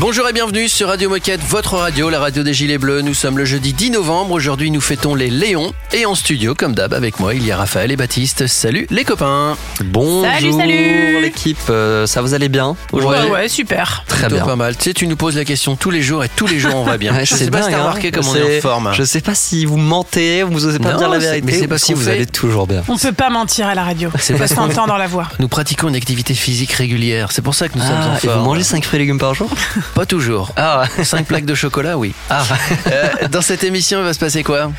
Bonjour et bienvenue sur Radio Moquette, votre radio, la radio des Gilets Bleus. Nous sommes le jeudi 10 novembre. Aujourd'hui, nous fêtons les Léons. Et en studio, comme d'hab, avec moi, il y a Raphaël et Baptiste. Salut les copains. Bonjour Salut, salut. l'équipe, Euh, ça vous allez bien? Ouais, ouais, super. Très Plutôt bien. pas mal. Tu sais, tu nous poses la question tous les jours et tous les jours on va bien. Ouais, Je sais pas si t'as hein. remarqué comme on est en forme. Je sais pas si vous mentez, vous osez pas Non, dire la vérité, mais c'est parce si vous fait- allez toujours bien. On peut pas mentir à la radio. C'est parce qu'on- s'entend dans la voix. Nous pratiquons une activité physique régulière. C'est pour ça que nous sommes en Ah, et vous forme. mangez 5 fruits et légumes par jour? Pas toujours. Ah, 5 plaques de chocolat, oui. ah. Euh, dans cette émission, il va se passer quoi?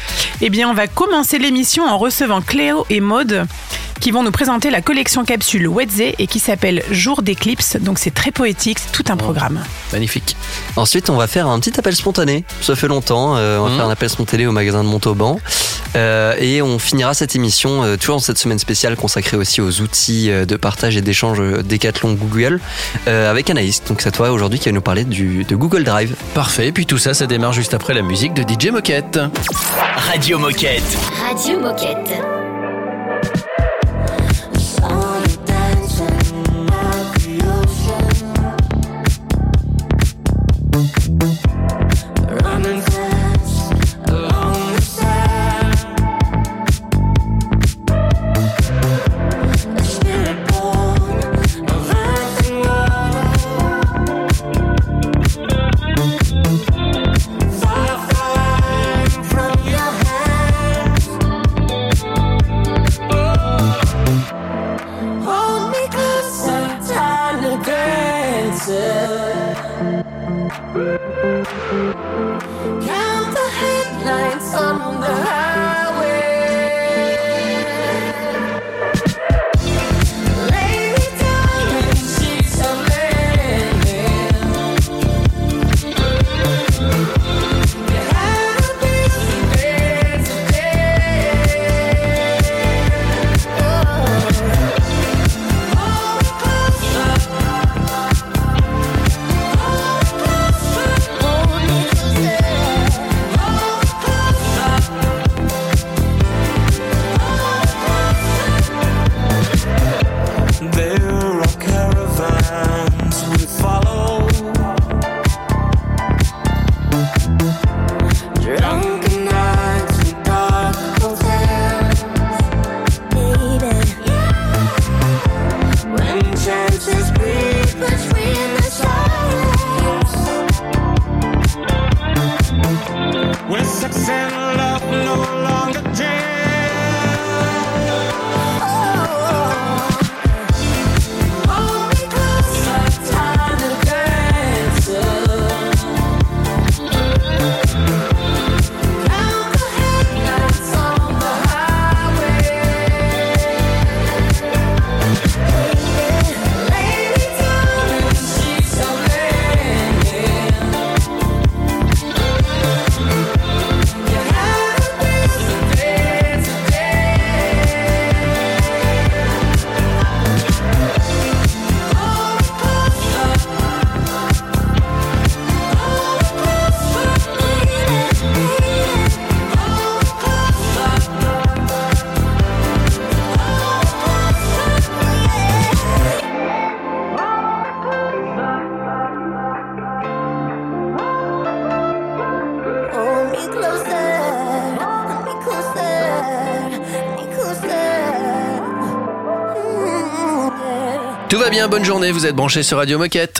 Eh bien, on va commencer l'émission en recevant Cléo et Maude qui vont nous présenter la collection capsule Wedze et qui s'appelle Jour d'éclipse. Donc c'est très poétique, c'est tout un programme. Magnifique. Ensuite, on va faire un petit appel spontané. Ça fait longtemps. euh, on va Mhm. faire un appel spontané au magasin de Montauban. Euh, et on finira cette émission, euh, toujours dans cette semaine spéciale consacrée aussi aux outils euh, de partage et d'échange Decathlon Google, euh, avec Anaïs. Donc c'est toi aujourd'hui qui va nous parler du, de Google Drive. Parfait. Et puis tout ça, ça démarre juste après la musique de DJ Moquette. Radio Moquette. Radio Moquette. Bonne journée. Vous êtes branchés sur Radio Moquette.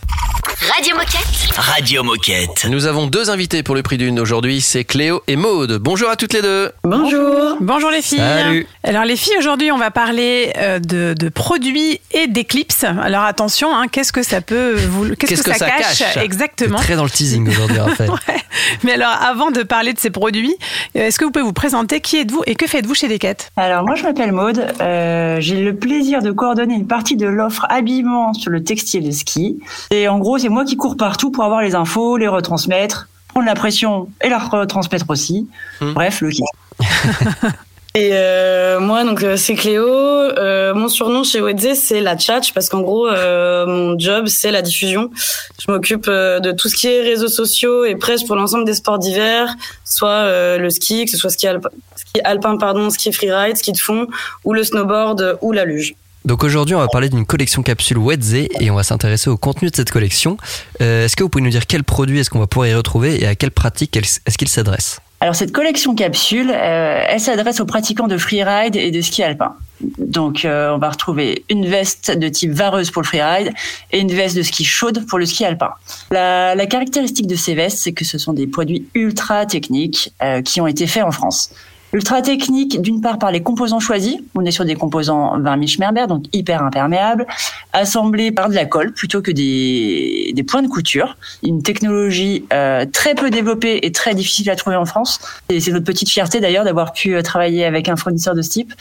Radio Moquette. Radio Moquette. Nous avons deux invités pour le prix d'une aujourd'hui. C'est Cléo et Maude. Bonjour à toutes les deux. Bonjour. Bonjour les filles. Salut. Alors les filles, aujourd'hui, on va parler euh, de, de produits et d'éclipses. Alors attention, hein, qu'est-ce que ça peut vous, qu'est-ce que, ça, cache, exactement? Très dans le teasing aujourd'hui, Raphaël. Ouais. Mais alors, avant de parler de ces produits, euh, est-ce que vous pouvez vous présenter? Qui êtes-vous et que faites-vous chez Decat Alors moi je m'appelle Maude, Euh, j'ai le plaisir de coordonner une partie de l'offre habillement sur le textile de ski. Et en gros c'est moi qui cours partout pour avoir les infos, les retransmettre, prendre la pression et la retransmettre aussi. Hmm. Bref, le kiff. Et euh, moi, donc euh, c'est Cléo. Euh, mon surnom chez Wedze, c'est la tchatch parce qu'en gros, euh, mon job, c'est la diffusion. Je m'occupe euh, de tout ce qui est réseaux sociaux et presse pour l'ensemble des sports d'hiver, soit euh, le ski, que ce soit ski, alpin, ski alpin, pardon, ski freeride, ski de fond, ou le snowboard ou la luge. Donc aujourd'hui, on va parler d'une collection capsule Wedze et on va s'intéresser au contenu de cette collection. Euh, est-ce que vous pouvez nous dire quels produits est-ce qu'on va pouvoir y retrouver et à quelles pratiques est-ce qu'il s'adresse? Alors cette collection capsule, euh, elle s'adresse aux pratiquants de freeride et de ski alpin. Donc euh, on va retrouver une veste de type vareuse pour le freeride et une veste de ski chaude pour le ski alpin. La, caractéristique de ces vestes, c'est que ce sont des produits ultra techniques qui ont été faits en France. Ultra technique, d'une part par les composants choisis. On est sur des composants 20 Schmerber, donc hyper imperméables, assemblés par de la colle plutôt que des, points de couture. Une technologie euh, très peu développée et très difficile à trouver en France. Et c'est notre petite fierté d'ailleurs d'avoir pu euh, travailler avec un fournisseur de ce type.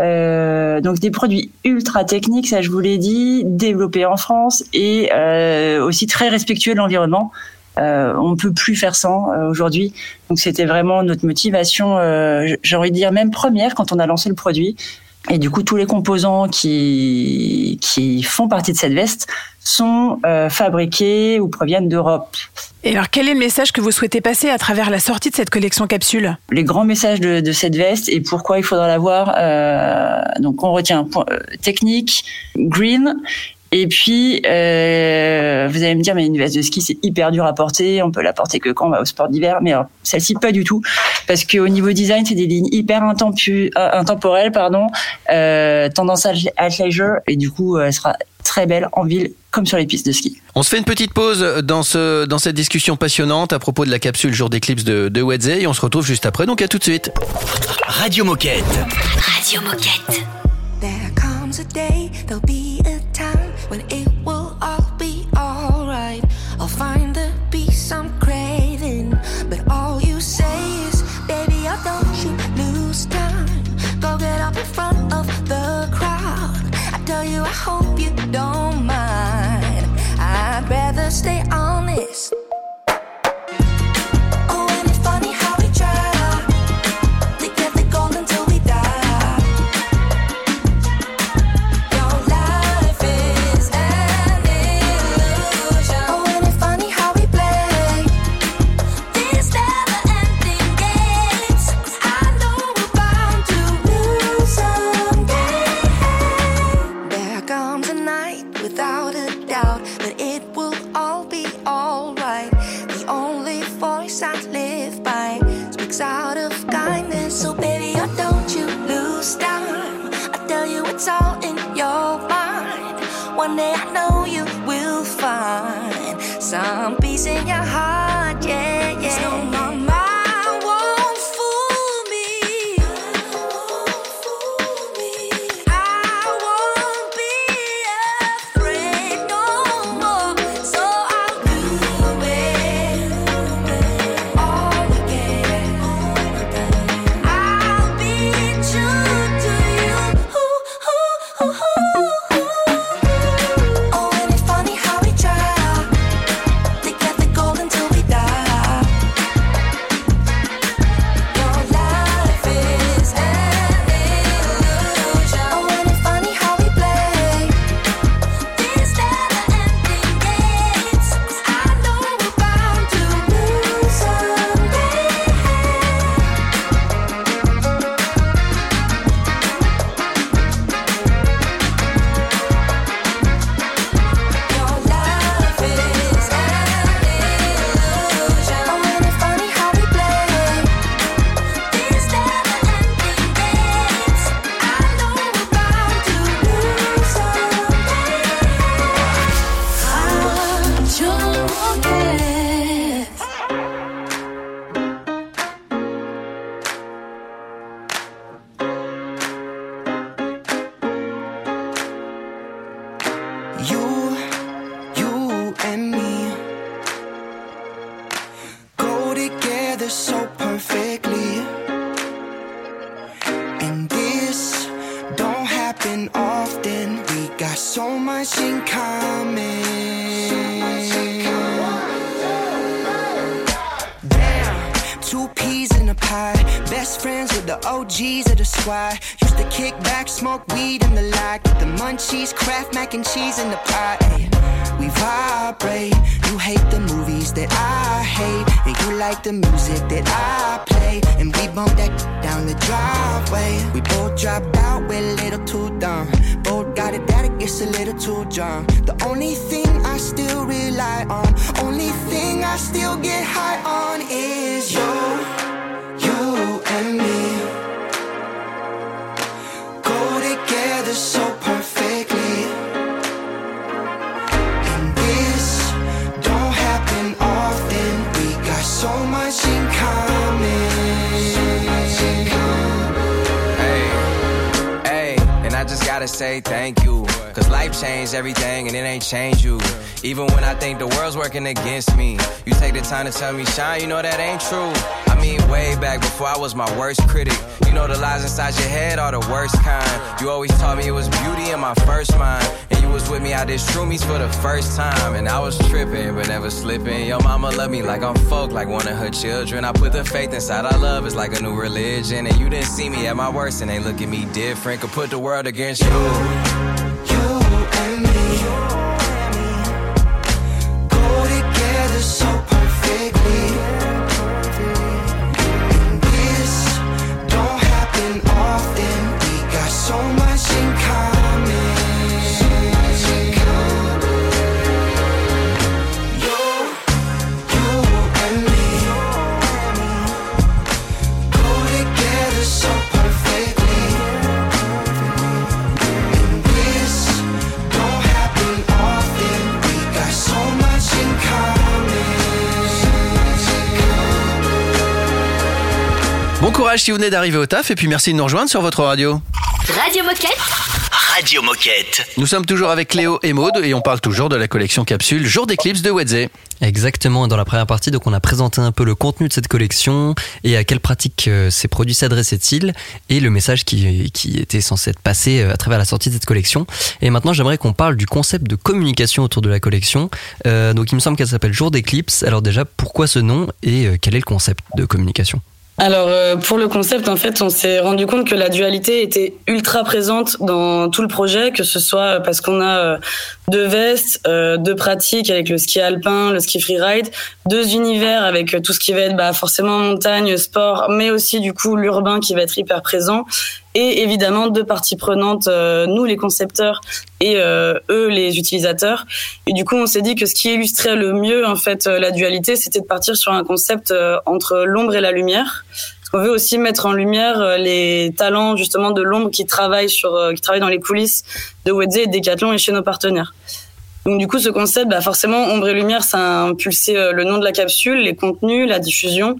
Euh, donc des produits ultra techniques, ça je vous l'ai dit, développés en France et aussi très respectueux de l'environnement. Euh, on ne peut plus faire sans euh, aujourd'hui. Donc c'était vraiment notre motivation, euh, j'ai envie de dire même première quand on a lancé le produit. Et du coup, tous les composants qui, qui font partie de cette veste sont euh, fabriqués ou proviennent d'Europe. Et alors, quel est le message que vous souhaitez passer à travers la sortie de cette collection capsule? Les grands messages de, de cette veste et pourquoi il faudra l'avoir. Euh, donc, on retient point, euh, technique, green. Et puis, euh, vous allez me dire, mais une veste de ski, c'est hyper dur à porter. On peut la porter que quand on va au sport d'hiver. Mais alors, celle-ci, pas du tout. Parce qu'au niveau design, c'est des lignes hyper intempu- euh, intemporelles, pardon, euh, tendance à leisure. Et du coup, elle sera très belle en ville comme sur les pistes de ski. On se fait une petite pause dans, ce, dans cette discussion passionnante à propos de la capsule jour d'éclipse de, de Wedze et on se retrouve juste après, donc à tout de suite. Radio Moquette. Radio Moquette. There comes a day, I hope you don't mind. I'd rather stay honest. Mac and cheese in the pot. Ay, we vibrate. You hate the movies that I hate. And you like the music that I play. And we bump that down the driveway. We both dropped out, we're a little too dumb. Both got it that it gets a little too drunk. The only thing I still rely on, only thing I still get high on say thank you. Cause life changed everything and it ain't changed you. Even when I think the world's working against me, you take the time to tell me, Shine, you know that ain't true. I mean, way back before I was my worst critic. You know the lies inside your head are the worst kind. You always taught me it was beauty in my first mind. And you was with me out there shroomies for the first time. And I was tripping, but never slipping. Your mama love me like I'm folk, like one of her children. I put the faith inside our love, it's like a new religion. And you didn't see me at my worst, and they look at me different. Could put the world against you. You and me. Courage si vous venez d'arriver au taf et puis merci de nous rejoindre sur votre radio. Radio Moquette. Radio Moquette. Nous sommes toujours avec Léo et Maude et on parle toujours de la collection capsule Jour d'éclipse de Wedze. Exactement, et dans la première partie, donc on a présenté un peu le contenu de cette collection et à quelle pratique euh, ces produits s'adressaient-ils et le message qui, qui était censé être passé euh, à travers la sortie de cette collection. Et maintenant, j'aimerais qu'on parle du concept de communication autour de la collection. Euh, donc il me semble qu'elle s'appelle Jour d'éclipse. Alors déjà, pourquoi ce nom et quel est le concept de communication? Alors euh, pour le concept, en fait, on s'est rendu compte que la dualité était ultra présente dans tout le projet, que ce soit parce qu'on a euh, deux vestes, euh, deux pratiques avec le ski alpin, le ski freeride, deux univers avec euh, tout ce qui va être bah, forcément montagne, sport, mais aussi du coup l'urbain qui va être hyper présent. Et évidemment deux parties prenantes, euh, nous les concepteurs et euh, eux les utilisateurs. Et du coup, on s'est dit que ce qui illustrait le mieux en fait euh, la dualité, c'était de partir sur un concept entre l'ombre et la lumière. Qu'on veut aussi mettre en lumière les talents justement de l'ombre qui travaillent sur, qui travaillent dans les coulisses de Wedze et de Decathlon et chez nos partenaires. Donc du coup, ce concept, bah forcément, ombre et lumière, ça a impulsé le nom de la capsule, les contenus, la diffusion.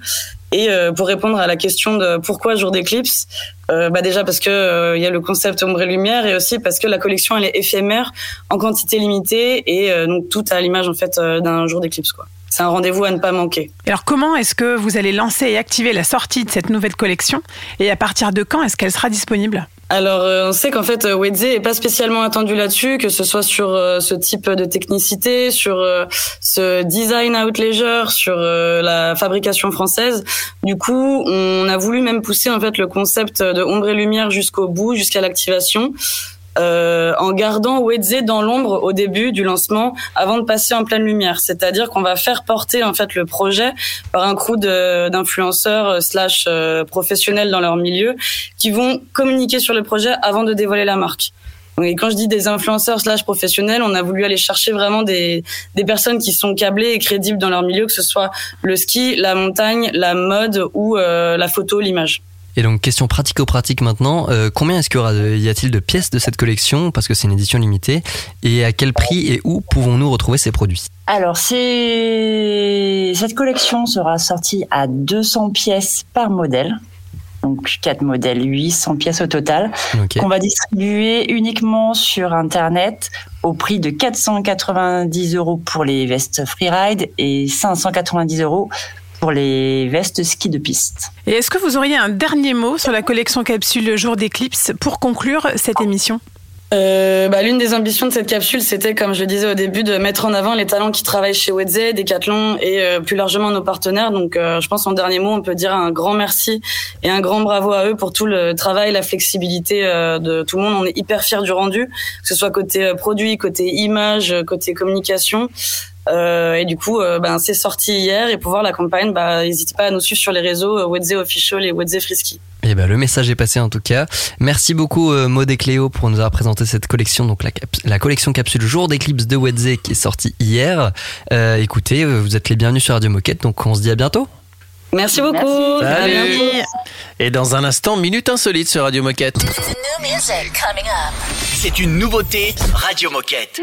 Et euh, pour répondre à la question de pourquoi jour d'éclipse, euh, bah déjà parce que euh, il y a le concept ombre et lumière et aussi parce que la collection elle est éphémère, en quantité limitée et euh, donc tout à l'image en fait d'un jour d'éclipse quoi. C'est un rendez-vous à ne pas manquer. Alors comment est-ce que vous allez lancer et activer la sortie de cette nouvelle collection Et à partir de quand est-ce qu'elle sera disponible? Alors, euh, on sait qu'en fait, euh, Wedze est pas spécialement attendu là-dessus, que ce soit sur euh, ce type de technicité, sur ce design out leisure, sur la fabrication française. Du coup, on a voulu même pousser en fait le concept de ombre et lumière jusqu'au bout, jusqu'à l'activation. Euh, en gardant Wedze dans l'ombre au début du lancement avant de passer en pleine lumière. C'est-à-dire qu'on va faire porter en fait le projet par un crew d'influenceurs euh, slash euh, professionnels dans leur milieu qui vont communiquer sur le projet avant de dévoiler la marque. Et quand je dis des influenceurs slash professionnels, on a voulu aller chercher vraiment des, des personnes qui sont câblées et crédibles dans leur milieu, que ce soit le ski, la montagne, la mode ou euh, la photo, l'image. Et donc, question pratico-pratique maintenant. Euh, combien est-ce qu'il y aura de- y a-t-il de pièces de cette collection? Parce que c'est une édition limitée. Et à quel prix et où pouvons-nous retrouver ces produits? Alors, cette collection sera sortie à 200 pièces par modèle. Donc, 4 modèles, 800 pièces au total, Ok. qu'on va distribuer uniquement sur Internet au prix de 490 euros pour les vestes freeride et 590 euros pour les vestes ski de piste. Et est-ce que vous auriez un dernier mot sur la collection capsule Jour d'éclipse pour conclure cette émission? Euh, bah, l'une des ambitions de cette capsule, c'était, comme je le disais au début, de mettre en avant les talents qui travaillent chez Wedze, Decathlon et euh, plus largement nos partenaires. Donc, euh, je pense en dernier mot, on peut dire un grand merci et un grand bravo à eux pour tout le travail, la flexibilité euh, de tout le monde. On est hyper fiers du rendu, que ce soit côté euh, produit, côté image, côté communication. Euh, et du coup, euh, ben, c'est sorti hier et pour voir la campagne, bah, n'hésitez pas à nous suivre sur les réseaux euh, Wedze Official et Wedze Frisky. Et ben le message est passé en tout cas. Merci beaucoup euh, Maud et Cléo pour nous avoir présenté cette collection, donc la, cap- la collection capsule jour d'éclipse de Wedze qui est sortie hier. Euh, écoutez, vous êtes les bienvenus sur Radio Moquette, donc on se dit à bientôt. Merci beaucoup. Salut. bientôt. Et dans un instant, Minute Insolite sur Radio Moquette. C'est une nouveauté Radio Moquette.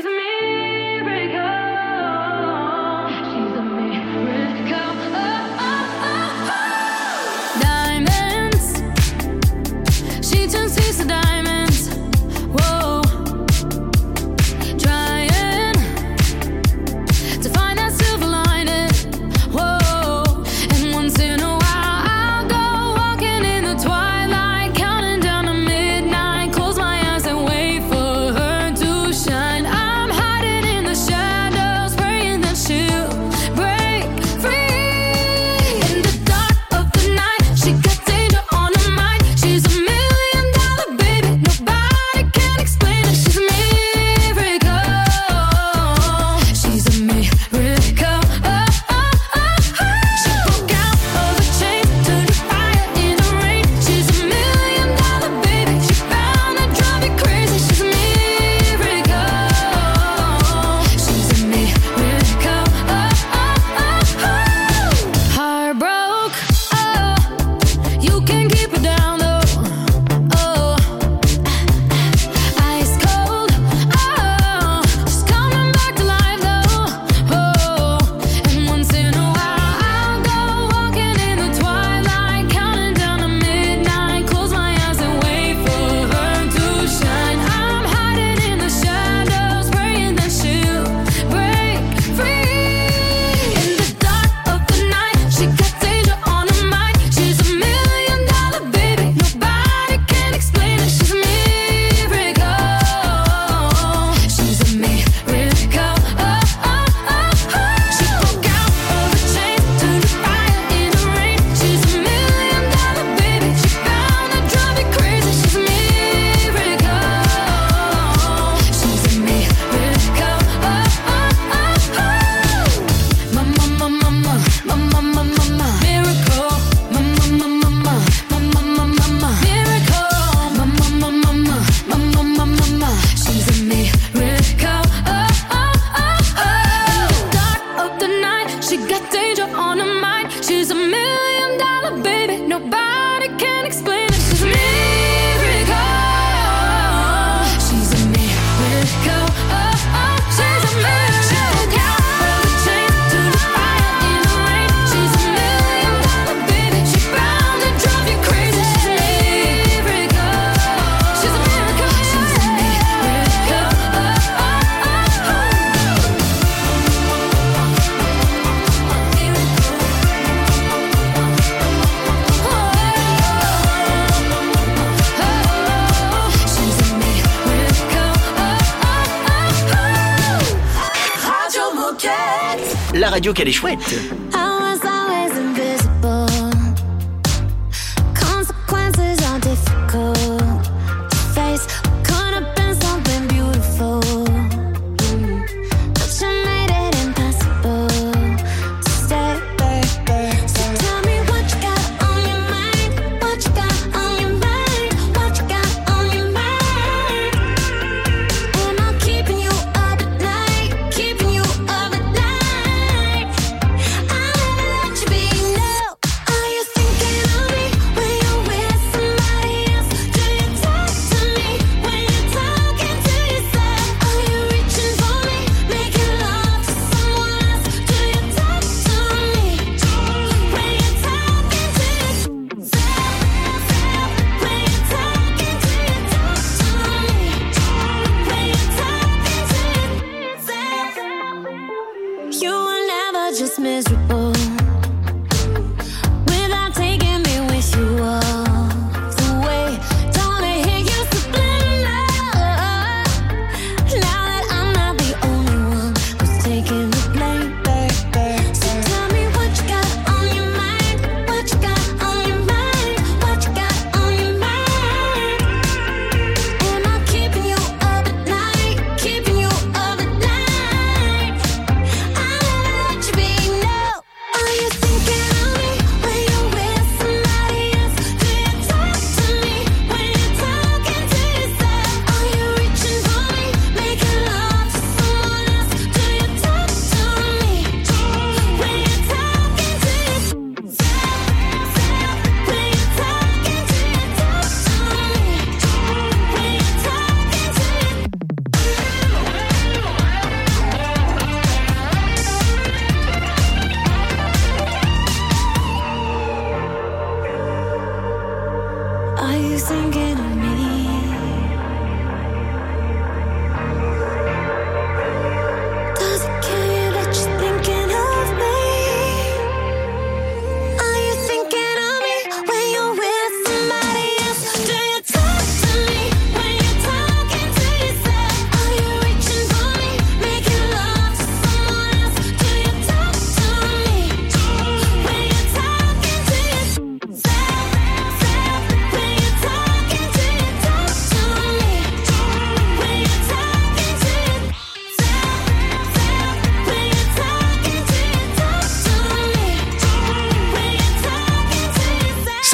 Consequences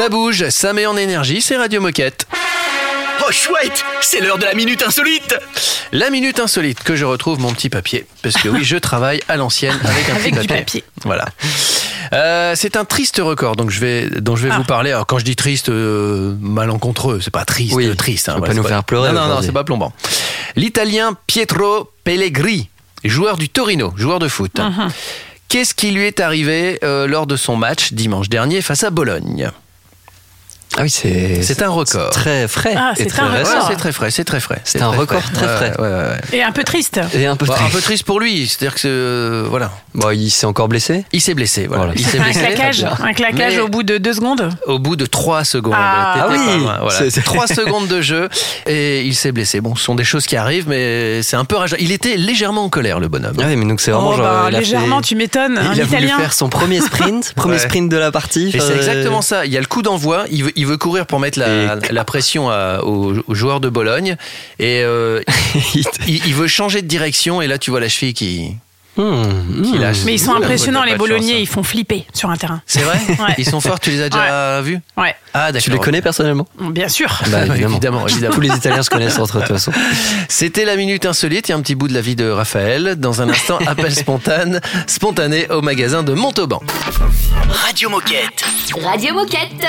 Ça bouge, ça met en énergie, c'est Radio Moquette. Oh chouette, c'est l'heure de la minute insolite. La minute insolite que je retrouve mon petit papier. Parce que oui, je travaille à l'ancienne avec un Avec petit du papier. Voilà. Euh, c'est un triste record donc je vais, dont je vais Ah. vous parler. Alors quand je dis triste, euh, malencontreux, c'est pas triste, Oui, triste. hein, faut pas voilà, nous faire pleurer Non, non, non, c'est pas plombant. L'Italien Pietro Pellegrini, joueur du Torino, joueur de foot. Mhm. Qu'est-ce qui lui est arrivé euh, lors de son match dimanche dernier face à Bologne? Ah oui, c'est. C'est un record. Très frais. Ah, c'est très un. Ouais, record. c'est très frais, c'est très frais. C'est un record très frais. Ouais, ouais, ouais. Et un peu triste. Et un peu Bon, triste. un peu triste pour lui, c'est-à-dire que euh, voilà, Bon, il s'est encore blessé? Il s'est blessé. Voilà. Voilà. Il s'est Un blessé. claquage, un claquage Mais- au bout de deux secondes? au bout de 3 secondes. Ah, T'étais oui. voilà. C'est- 3 secondes de jeu et il s'est blessé. Bon, ce sont des choses qui arrivent, mais c'est un peu rageant. Il était légèrement en colère, le bonhomme. Ah oui, mais donc c'est vraiment Oh, genre. bah, il a légèrement, fait- tu m'étonnes. Un Il a voulu faire son premier sprint, premier sprint de la partie. Et c'est Euh, exactement ça. Il y a le coup d'envoi. Il veut, courir pour mettre la, la pression à- aux, aux joueurs de Bologne. Et euh, il, il veut changer de direction. Et là, tu vois la cheville qui, Qui hmm. lâche. Mais ils sont impressionnants, les Bolognais. Ils font flipper sur un terrain. C'est vrai Ouais. Ils sont forts. Tu les as déjà vus Ouais, Ah, d'accord. Tu les connais personnellement? Bien sûr. Bah, évidemment, évidemment. Tous les Italiens se connaissent entre eux, de toute façon. C'était la minute insolite. Il y a un petit bout de la vie de Raphaël. Dans un instant, appel spontané, spontané au magasin de Montauban. Radio Moquette. Radio Moquette.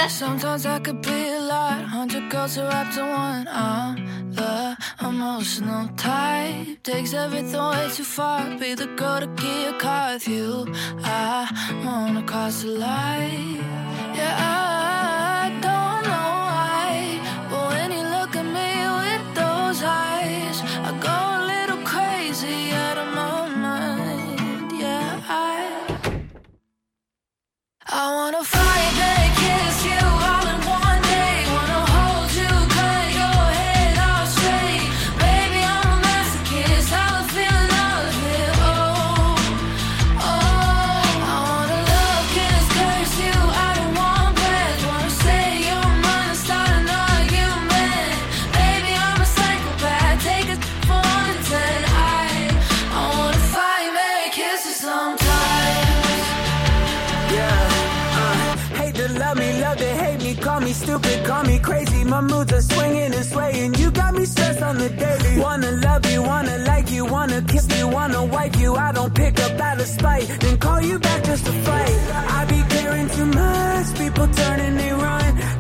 The emotional type. Takes everything way too far. Be the girl to get a car with you. I wanna cross the line. Yeah, I don't know why. But when you look at me with those eyes, I go a little crazy out of my mind. Yeah, I. I wanna fight and kiss you the daily. Wanna love you, wanna like you, wanna kiss you, wanna wipe you. I don't pick up out of spite, then call you back just to fight. I be caring too much, people turning they run.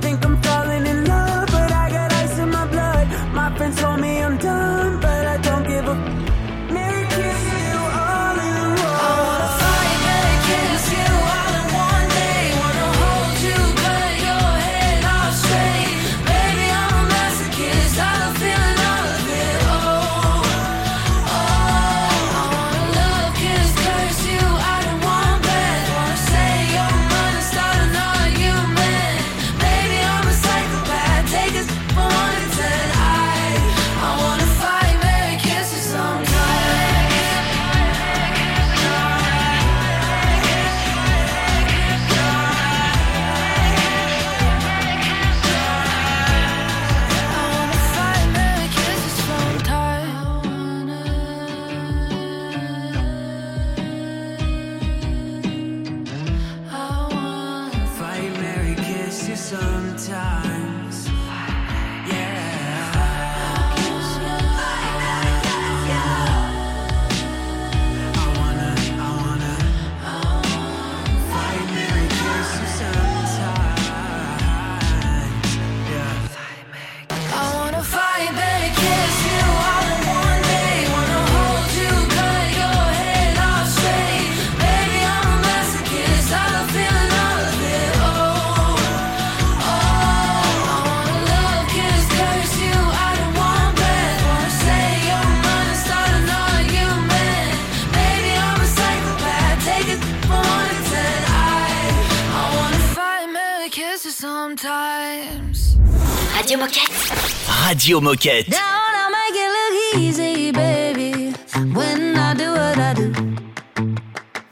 Radio Moquette. Down, I make it look easy, baby. When I do what I do.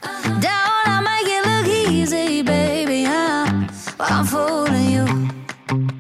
Uh-huh. Down, I make it look easy, baby. But I'm fooling you.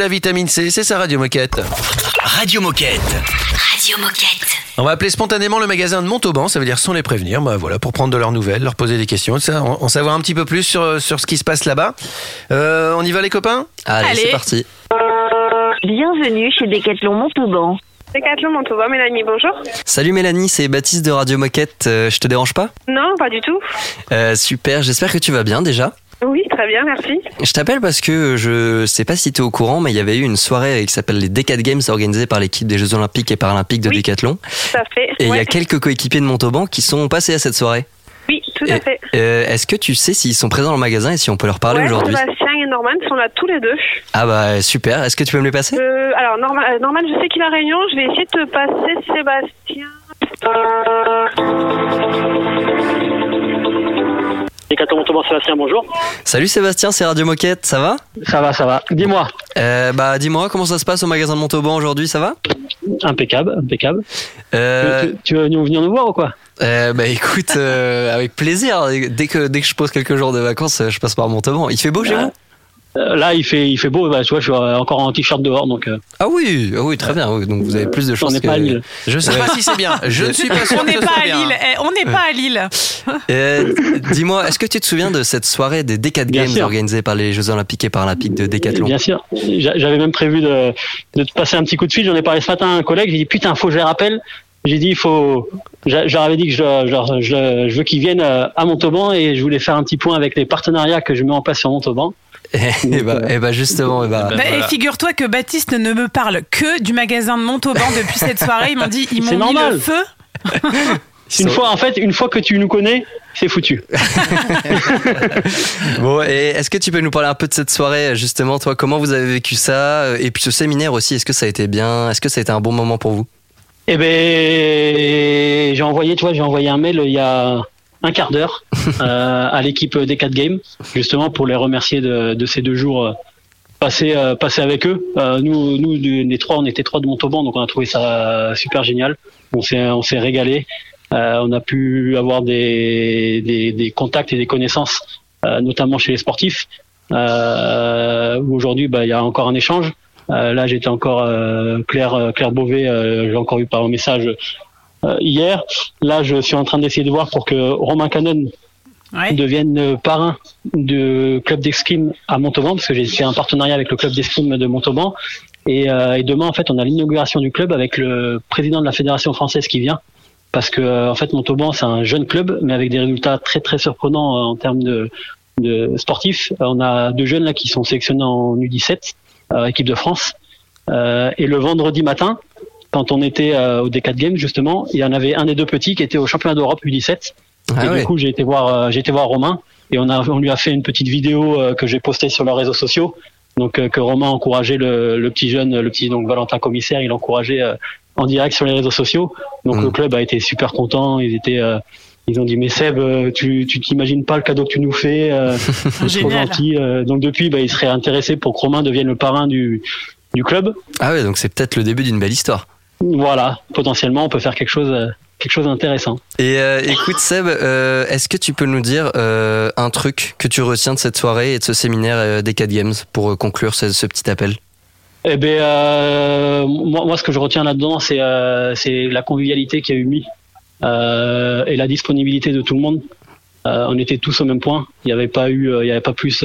La vitamine C, c'est sa radio moquette. Radio Moquette. Radio Moquette. On va appeler spontanément le magasin de Montauban, ça veut dire sans les prévenir, bah voilà, pour prendre de leurs nouvelles, leur poser des questions, ça, en, en savoir un petit peu plus sur, sur ce qui se passe là-bas. Euh, on y va les copains? Allez, Allez. c'est parti. Bienvenue chez Decathlon Montauban. Décathlon Montauban, Mélanie, bonjour. Salut Mélanie, c'est Baptiste de Radio Moquette. Euh, je te dérange pas? Non, pas du tout. Euh, Super, j'espère que tu vas bien déjà. Oui, très bien, merci. Je t'appelle parce que je sais pas si tu es au courant, mais il y avait eu une soirée qui s'appelle les Decat Games organisée par l'équipe des Jeux Olympiques et Paralympiques de Oui. Décathlon. Tout à fait. Et il y a quelques coéquipiers de Montauban qui sont passés à cette soirée. Oui, tout à fait. euh, Est-ce que tu sais s'ils sont présents dans le magasin et si on peut leur parler Ouais, aujourd'hui Sébastien et Norman sont là tous les deux. Ah bah super, est-ce que tu peux me les passer? Euh, alors, Norman, euh, Norman, je sais qu'il a réunion. Je vais essayer de te passer Sébastien. Décathlon Sébastien, bonjour. Salut Sébastien, c'est Radio Moquette, ça va? Ça va, ça va. Dis-moi. euh, Bah dis-moi, comment ça se passe au magasin de Montauban aujourd'hui, ça va? Impeccable, impeccable. euh, Tu, tu veux venir venir nous voir ou quoi? euh, Bah écoute, euh, avec plaisir, dès que, dès que je pose quelques jours de vacances, je passe par Montauban. Il fait beau chez vous? Euh, Là, il fait, il fait beau. Bah, tu vois, je suis encore en t-shirt dehors, donc. euh, Ah oui, ah oui, très bien, oui, donc vous avez plus de on chances n'est que... pas à Lille. Je sais pas si c'est bien, je ne suis pas sûr On n'est pas à bien. Lille. Eh, on n'est pas à Lille. Euh, Dis-moi, est-ce que tu te souviens de cette soirée des Decat Bien Games sûr. organisée par les Jeux Olympiques et Paralympiques de Décathlon Bien sûr. J'a- J'avais même prévu de, de te passer un petit coup de fil. J'en ai parlé ce matin à un collègue. J'ai dit putain, faut que je les rappelle. J'ai dit il faut. j'a- Je leur avais dit que je, je, je, je veux qu'ils viennent euh, à Montauban et je voulais faire un petit point avec les partenariats que je mets en place sur Montauban. Et bah, eh bah, justement, eh bah, Bah, voilà. Et figure-toi que Baptiste ne me parle que du magasin de Montauban depuis cette soirée. Ils m'ont dit, ils m'ont mis normal. le feu. Une fois, en fait, une fois que tu nous connais, c'est foutu. Bon, et est-ce que tu peux nous parler un peu de cette soirée, justement, toi, comment vous avez vécu ça? Euh, Et puis ce séminaire aussi, est-ce que ça a été bien? Est-ce que ça a été un bon moment pour vous? Eh ben, j'ai envoyé, tu vois, j'ai envoyé un mail il y a un quart d'heure euh, à l'équipe des 4 Games, justement pour les remercier de, de ces deux jours euh, passés, euh, passés avec eux. Euh, nous, nous, les trois, on était trois de Montauban, donc on a trouvé ça super génial. On s'est, on s'est régalé. Euh, on a pu avoir des, des, des contacts et des connaissances, euh, notamment chez les sportifs. Euh, où aujourd'hui, bah, il y a encore un échange. Euh, là, j'étais encore euh, Claire, Claire Beauvais, euh, j'ai encore eu par message hier. Là, je suis en train d'essayer de voir pour que Romain Canon Ouais. devienne euh, parrain du club d'escrime à Montauban, parce que j'ai fait un partenariat avec le club d'escrime de Montauban. Et, euh, et demain, en fait, on a l'inauguration du club avec le président de la fédération française qui vient. Parce que, euh, en fait, Montauban, c'est un jeune club, mais avec des résultats très, très surprenants euh, en termes de, de sportifs. Euh, On a deux jeunes là qui sont sélectionnés en U17, euh, équipe de France. Euh, et le vendredi matin, quand on était euh, au D4 Games, justement, il y en avait un des deux petits qui était au championnat d'Europe U17. Ah et ouais. du coup, j'ai été voir, euh, j'ai été voir Romain et on a, on lui a fait une petite vidéo euh, que j'ai postée sur leurs réseaux sociaux. Donc, euh, que Romain encourageait le, le petit jeune, le petit donc Valentin commissaire, il encourageait euh, en direct sur les réseaux sociaux. Donc, Mm. le club a été super content. Ils étaient, euh, ils ont dit mais Seb, tu, tu t'imagines pas le cadeau que tu nous fais, euh, c'est trop gentil. Donc depuis, bah, il serait intéressé pour que Romain devienne le parrain du, du club. Ah ouais, donc c'est peut-être le début d'une belle histoire. Voilà, potentiellement, on peut faire quelque chose, quelque chose d'intéressant. Et euh, écoute Seb, euh, est-ce que tu peux nous dire euh, un truc que tu retiens de cette soirée et de ce séminaire des 4 Games pour conclure ce, ce petit appel? Eh euh, moi, moi, ce que je retiens là-dedans, c'est la convivialité qu'il y a eu mis et la disponibilité de tout le monde. On était tous au même point. Il n'y avait pas eu, il y avait pas plus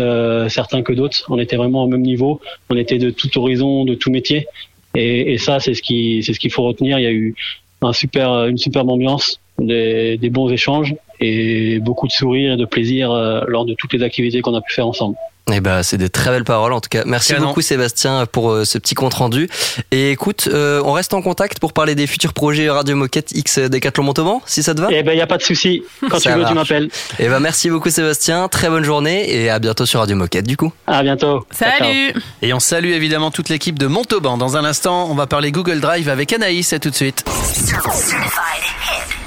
certains que d'autres. On était vraiment au même niveau. On était de tout horizon, de tout métier. Et, et ça, c'est ce qui, c'est ce qu'il faut retenir. Il y a eu un super, une superbe ambiance, des, des bons échanges et beaucoup de sourires et de plaisir euh, lors de toutes les activités qu'on a pu faire ensemble. Eh ben, c'est des très belles paroles en tout cas. Merci Canon. beaucoup Sébastien pour euh, ce petit compte rendu. Et écoute, euh, on reste en contact pour parler des futurs projets Radio Moquette X Décathlon Montauban, si ça te va Eh ben, il y a pas de souci. Quand Ça tu veux, tu m'appelles. Eh ben, merci beaucoup Sébastien. Très bonne journée et à bientôt sur Radio Moquette du coup. À bientôt. Salut Et on salue évidemment toute l'équipe de Montauban. Dans un instant, on va parler Google Drive avec Anaïs. À tout de suite.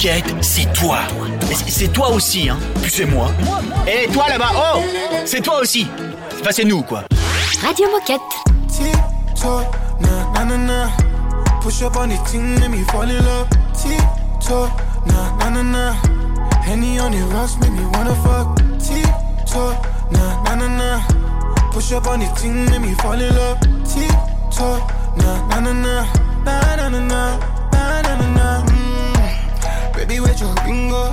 Moquette, c'est toi. Mais c'est- toi aussi, hein. Puis c'est moi. Et toi là-bas, oh C'est toi aussi. Enfin, c'est nous, quoi. Radio Moquette. Tiptoe, nah, nah, nah. Push up on the team, let me fall in love. Tiptoe, nah, nah, nah, nah. Henny on the rocks, make me wanna fuck. Tiptoe, nah, nah, nah, nah. Push up on the team, let me fall in love. Tiptoe, nah, nah, nah, nah. Nah, nah, nah, your bingo?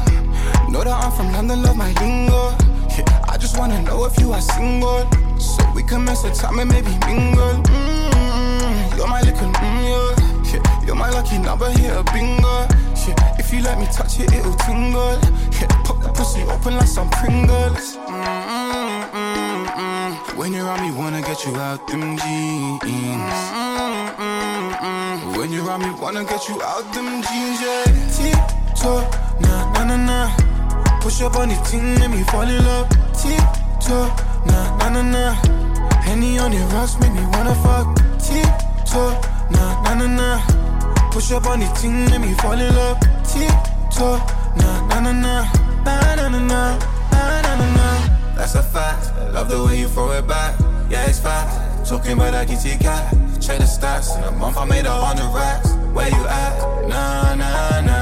Know that I'm from London, love my lingo. Yeah, I just wanna know if you are single. So we can mess the time and maybe mingle. Mm, you're my little mm, yeah. yeah. You're my lucky number here, bingo. Yeah, if you let me touch it, it'll tingle. Yeah, pop the pussy open like some Pringles. Mm-mm-mm-mm. When you're on me, wanna get you out them jeans. Mm-mm-mm-mm. When you're on me, wanna get you out them jeans, yeah. Tip-toe, nah, nah, nah, nah. Push up on the team, make me fall in love. Tip-toe, nah, nah, nah, nah. Henny on the rocks, make me wanna fuck. Tip-toe, nah, nah, nah, nah. Push up on the team, make me fall in love. Tip-toe, nah, nah, nah, nah. Nah, nah, nah, nah. Nah, nah, nah, nah. That's a fact. Love the way you throw it back. Yeah, it's fact. Talking about that GT cat. Check the stats. In a month, I made a hundred racks. Where you at? Nah, nah, nah.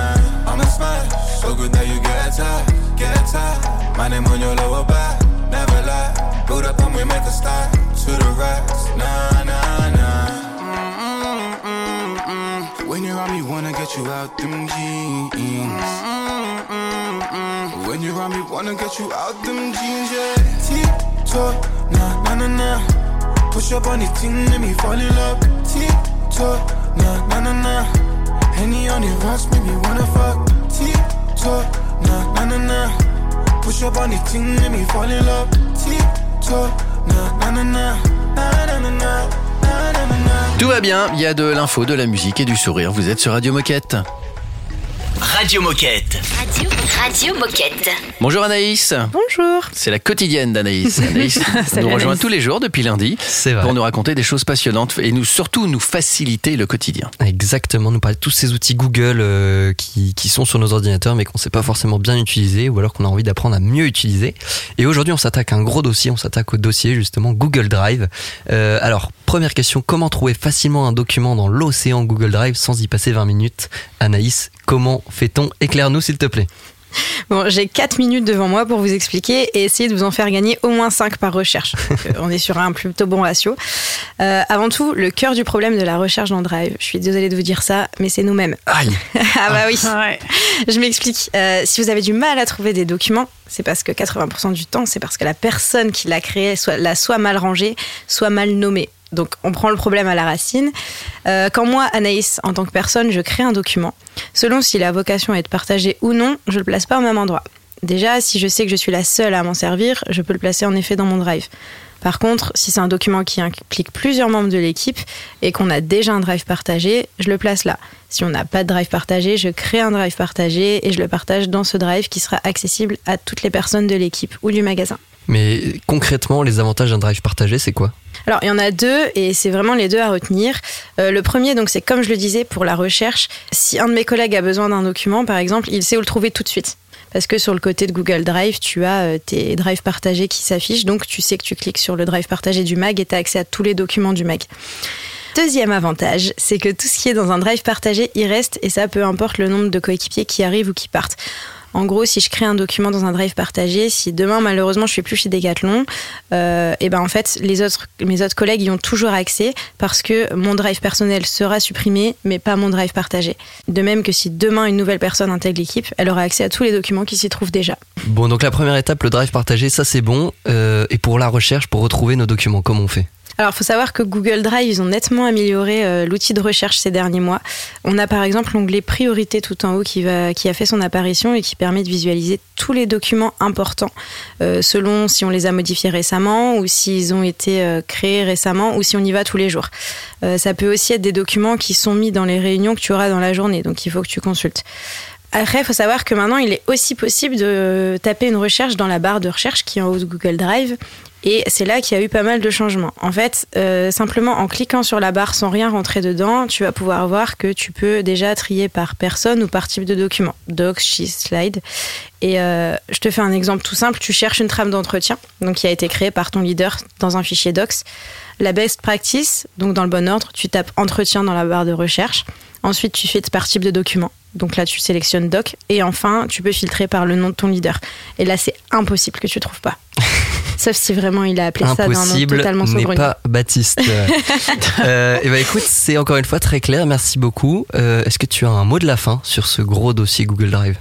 Smash. So good that you get attacked. Get attacked. My name on your lower back. Never lie. Build up and we make a start. To the racks. Nah, nah, nah. Mm-mm-mm-mm. When you're on me, wanna get you out them jeans. Mm-mm-mm-mm. When you're on me, wanna get you out them jeans, yeah. Tip-toe, nah, nah, nah, nah. Push up on the team, let me fall in love. Tip-toe, nah, nah, nah, nah. Henny on the rocks, make me wanna fuck. Tout va bien, il y a de l'info, de la musique et du sourire. Vous êtes sur Radio Moquette. Radio Moquette. Radio, Radio Moquette. Bonjour Anaïs. Bonjour. C'est la quotidienne d'Anaïs. Anaïs Salut nous rejoint Anaïs. tous les jours depuis lundi C'est vrai. pour nous raconter des choses passionnantes et nous surtout nous faciliter le quotidien. Exactement, nous parler de tous ces outils Google euh, qui, qui sont sur nos ordinateurs mais qu'on ne sait pas forcément bien utiliser ou alors qu'on a envie d'apprendre à mieux utiliser. Et aujourd'hui, on s'attaque à un gros dossier, on s'attaque au dossier justement Google Drive. Euh, alors, première question, comment trouver facilement un document dans l'océan Google Drive sans y passer 20 minutes? Anaïs, comment fait-on Éclaire-nous s'il te plaît. Bon, j'ai 4 minutes devant moi pour vous expliquer et essayer de vous en faire gagner au moins 5 par recherche. Euh, on est sur un plutôt bon ratio. Euh, avant tout, le cœur du problème de la recherche dans Drive, je suis désolée de vous dire ça, mais c'est nous-mêmes. Aïe ah bah oui, Ouais. je m'explique. Euh, si vous avez du mal à trouver des documents, c'est parce que 80% du temps, c'est parce que la personne qui l'a créé soit, l'a soit mal rangé, soit mal nommé. Donc on prend le problème à la racine. Euh, quand moi, Anaïs, en tant que personne, je crée un document, selon s'il a vocation à être partagé ou non, je le place pas au même endroit. Déjà, si je sais que je suis la seule à m'en servir, je peux le placer en effet dans mon drive. Par contre, si c'est un document qui implique plusieurs membres de l'équipe et qu'on a déjà un drive partagé, je le place là. Si on n'a pas de drive partagé, je crée un drive partagé et je le partage dans ce drive qui sera accessible à toutes les personnes de l'équipe ou du magasin. Mais concrètement, les avantages d'un drive partagé, c'est quoi? Alors, il y en a deux et c'est vraiment les deux à retenir. Euh, le premier, donc, c'est comme je le disais pour la recherche. Si un de mes collègues a besoin d'un document, par exemple, il sait où le trouver tout de suite. Parce que sur le côté de Google Drive, tu as euh, tes drives partagés qui s'affichent. Donc, tu sais que tu cliques sur le drive partagé du mag et tu as accès à tous les documents du mag. Deuxième avantage, c'est que tout ce qui est dans un drive partagé, il reste et ça peu importe le nombre de coéquipiers qui arrivent ou qui partent. En gros, si je crée un document dans un drive partagé, si demain malheureusement je suis plus chez Decathlon, euh, et ben en fait les autres, mes autres collègues y ont toujours accès parce que mon drive personnel sera supprimé, mais pas mon drive partagé. De même que si demain une nouvelle personne intègre l'équipe, elle aura accès à tous les documents qui s'y trouvent déjà. Bon, donc la première étape, le drive partagé, ça c'est bon. Euh, et pour la recherche, pour retrouver nos documents, comment on fait? Alors, il faut savoir que Google Drive, ils ont nettement amélioré euh, l'outil de recherche ces derniers mois. On a par exemple l'onglet Priorité tout en haut qui, va, qui a fait son apparition et qui permet de visualiser tous les documents importants, euh, selon si on les a modifiés récemment ou s'ils ont été euh, créés récemment ou si on y va tous les jours. Ça peut aussi être des documents qui sont mis dans les réunions que tu auras dans la journée, donc il faut que tu consultes. Après, il faut savoir que maintenant, il est aussi possible de taper une recherche dans la barre de recherche qui est en haut de Google Drive. Et c'est là qu'il y a eu pas mal de changements. En fait, euh, simplement en cliquant sur la barre sans rien rentrer dedans, tu vas pouvoir voir que tu peux déjà trier par personne ou par type de document. Docs, sheets, slide. Et euh, je te fais un exemple tout simple. Tu cherches une trame d'entretien, donc qui a été créée par ton leader dans un fichier docs. La best practice, donc dans le bon ordre, tu tapes entretien dans la barre de recherche. Ensuite, tu fais par type de document. Donc là, tu sélectionnes doc. Et enfin, tu peux filtrer par le nom de ton leader. Et là, c'est impossible que tu trouves pas. Sauf si vraiment il a appelé ça d'un nom Impossible, totalement saugrenu. pas Baptiste. euh, et bah écoute, c'est encore une fois très clair. Merci beaucoup. Euh, Est-ce que tu as un mot de la fin sur ce gros dossier Google Drive?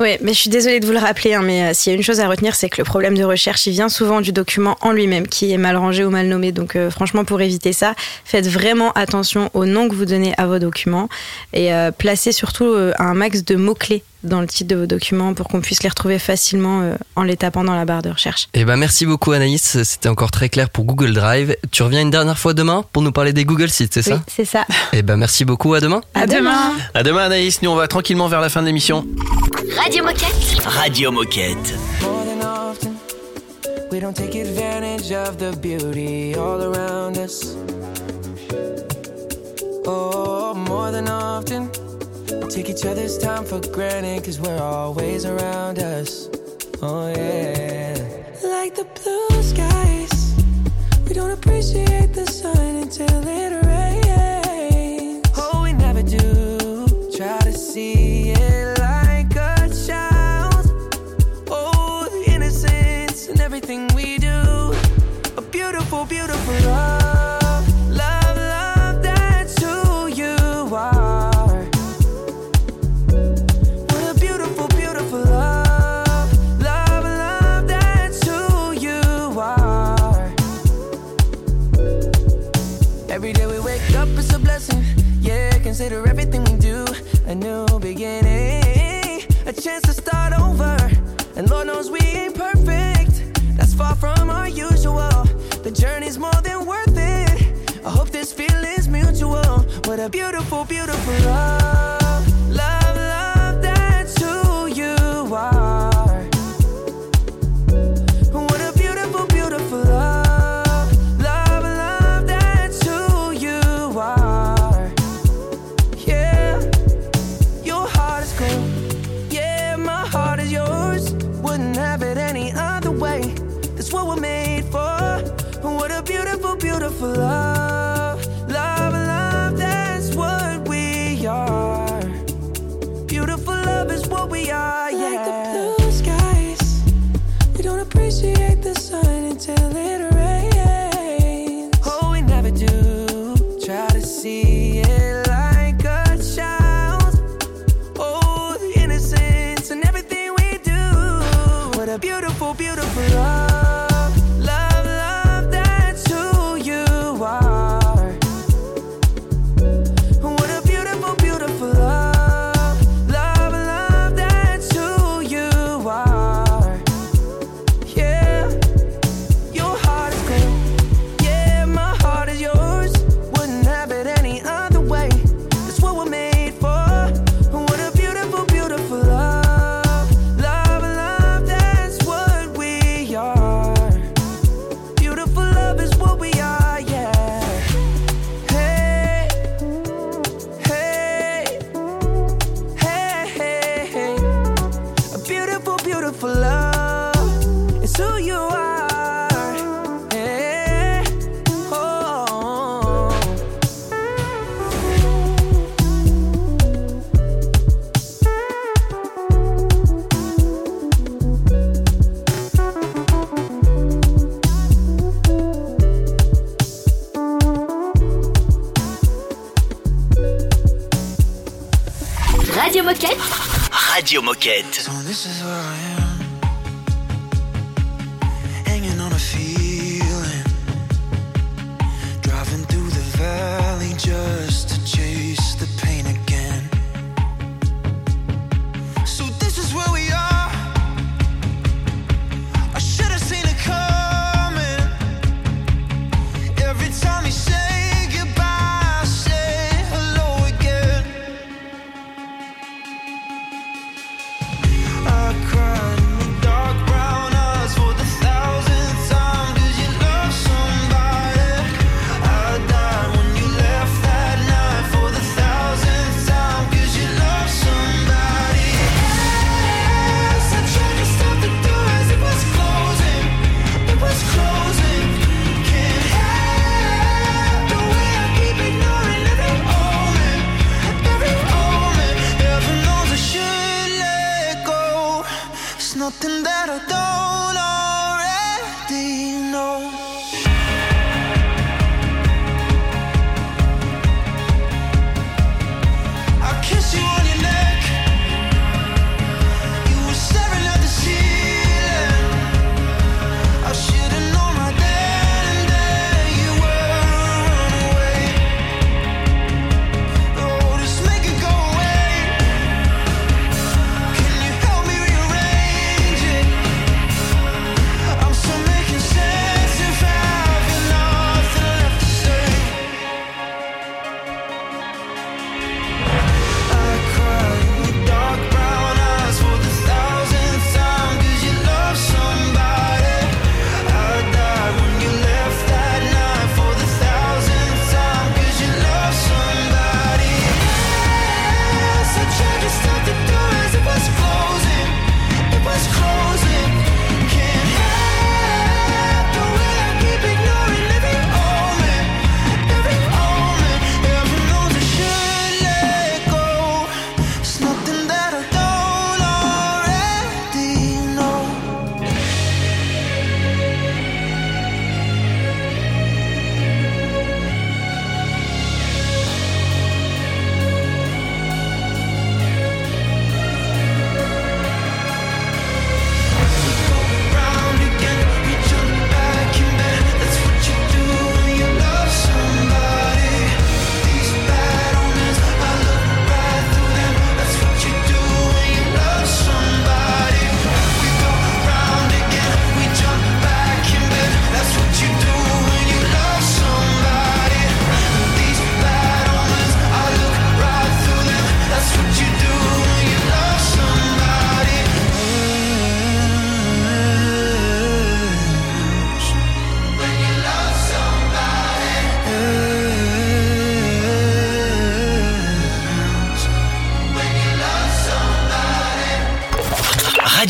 Oui, mais je suis désolée de vous le rappeler, hein, mais euh, s'il y a une chose à retenir, c'est que le problème de recherche, il vient souvent du document en lui-même, qui est mal rangé ou mal nommé. Donc euh, franchement, pour éviter ça, faites vraiment attention au nom que vous donnez à vos documents et euh, placez surtout un max de mots-clés dans le titre de vos documents pour qu'on puisse les retrouver facilement euh, en les tapant dans la barre de recherche. Et ben bah merci beaucoup Anaïs, c'était encore très clair pour Google Drive. Tu reviens une dernière fois demain pour nous parler des Google Sites, c'est oui, ça C'est ça. Et ben bah merci beaucoup, à demain. À, demain. À demain Anaïs, nous on va tranquillement vers la fin de l'émission. Radio Moquette. Radio Moquette. Oh, more than often. Take each other's time for granted, cause we're always around us. Oh, yeah. Like the blue skies, we don't appreciate the sun until it rains. Get. So this is what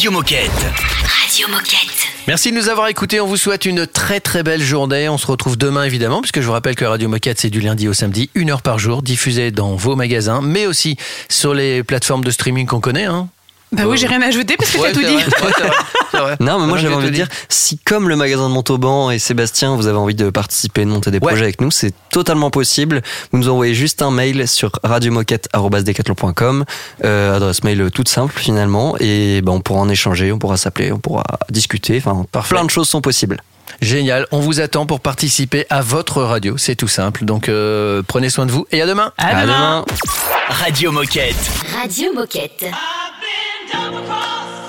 Radio Moquette. Radio Moquette. Merci de nous avoir écoutés. On vous souhaite une très très belle journée. On se retrouve demain évidemment, puisque je vous rappelle que Radio Moquette, c'est du lundi au samedi, une heure par jour, diffusée dans vos magasins, mais aussi sur les plateformes de streaming qu'on connaît. Hein. Bah oui, j'ai rien à ajouter parce que Ouais, t'as tout dit. vrai, vrai, vrai. Non, mais moi j'avais j'ai envie de dire, si comme le magasin de Montauban et Sébastien, vous avez envie de participer, de monter des projets avec nous, c'est totalement possible. Vous nous envoyez juste un mail sur radiomoquette.com, euh, adresse mail toute simple finalement, et ben, on pourra en échanger, on pourra s'appeler, on pourra discuter, enfin plein de choses sont possibles. Génial. On vous attend pour participer à votre radio. C'est tout simple. Donc euh, prenez soin de vous et à demain. À demain. Radio Moquette. Radio Moquette. Radio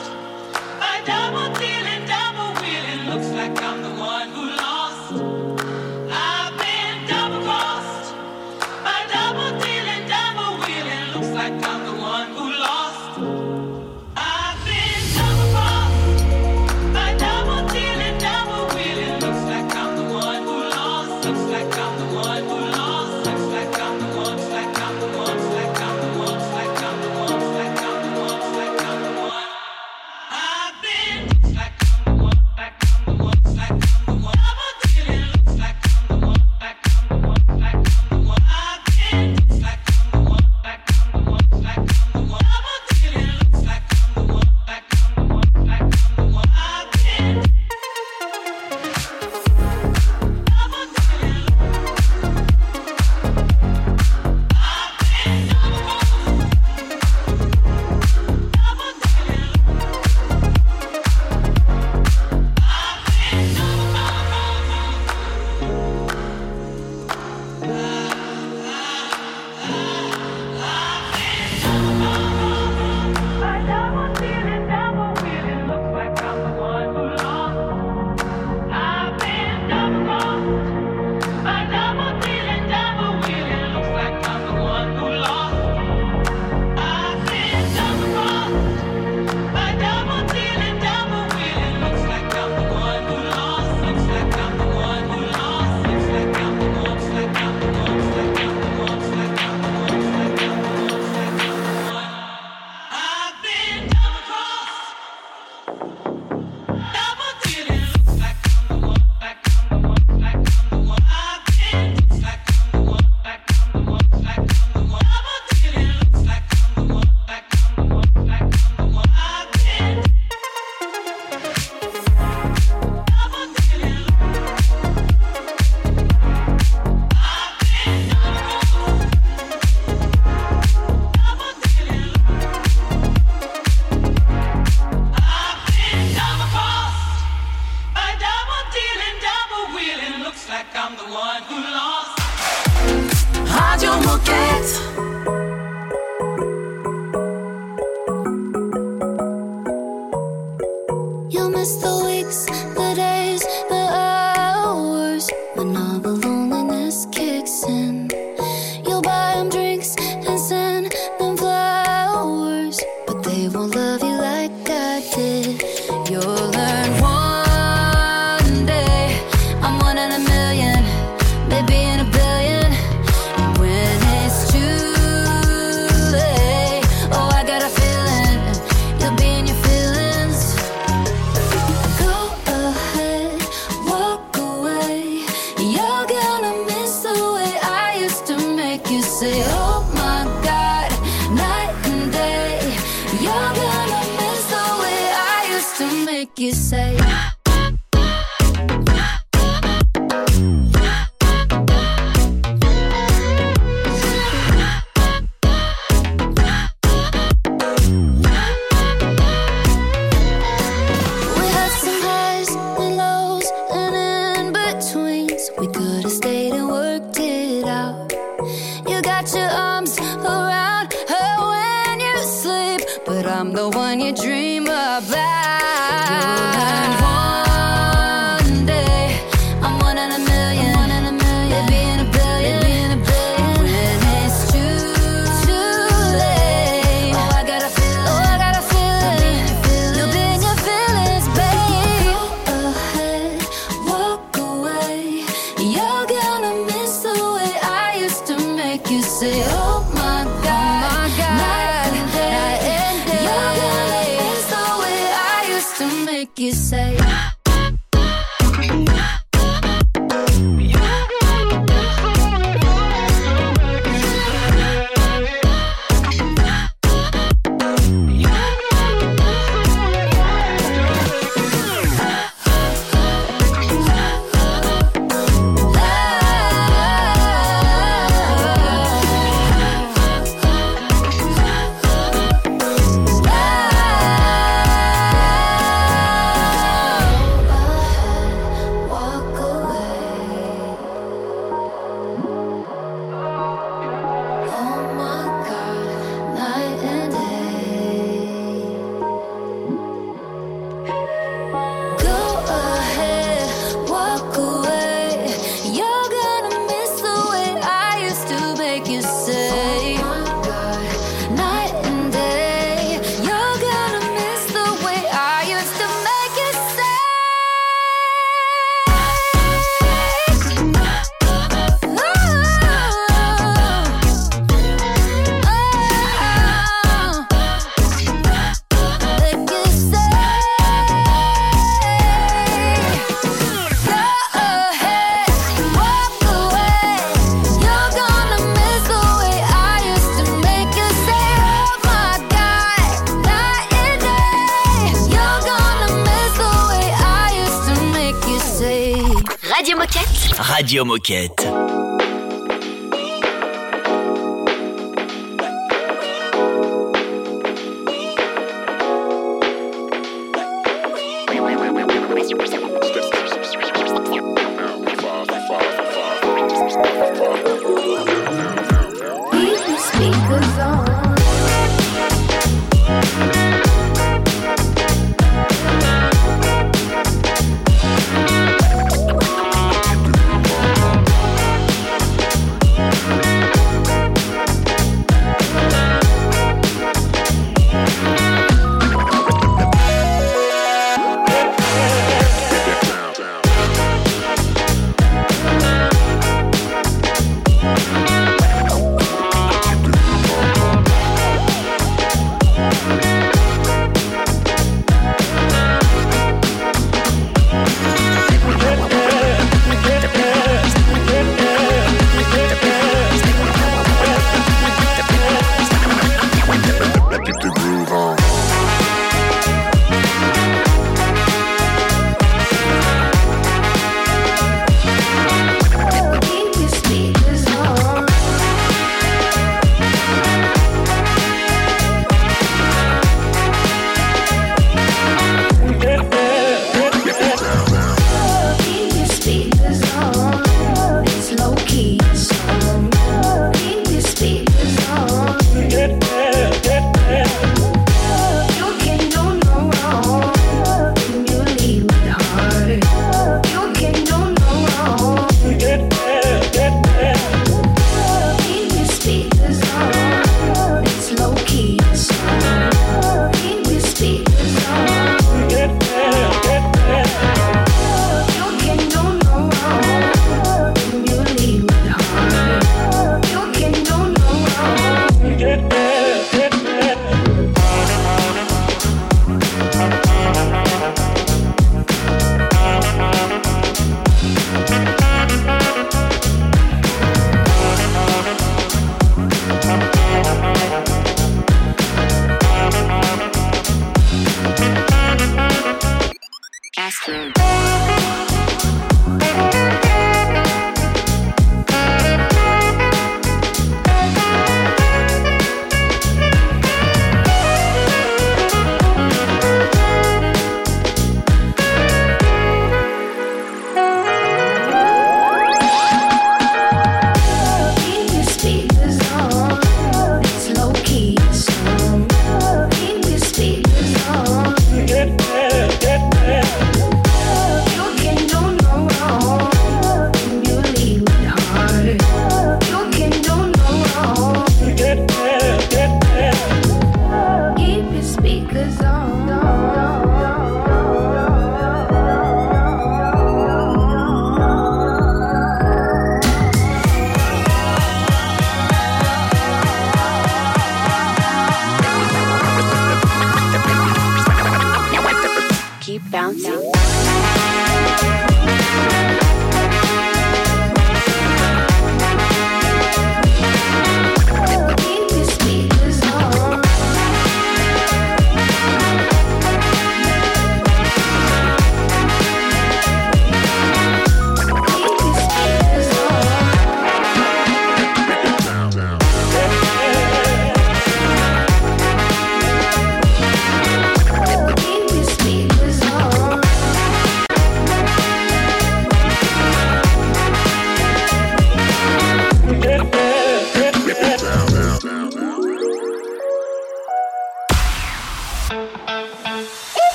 Radio Moquette.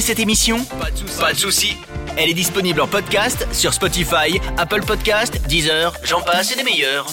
Cette émission Pas de souci. Elle est disponible en podcast sur Spotify, Apple Podcast, Deezer, j'en passe et des meilleurs.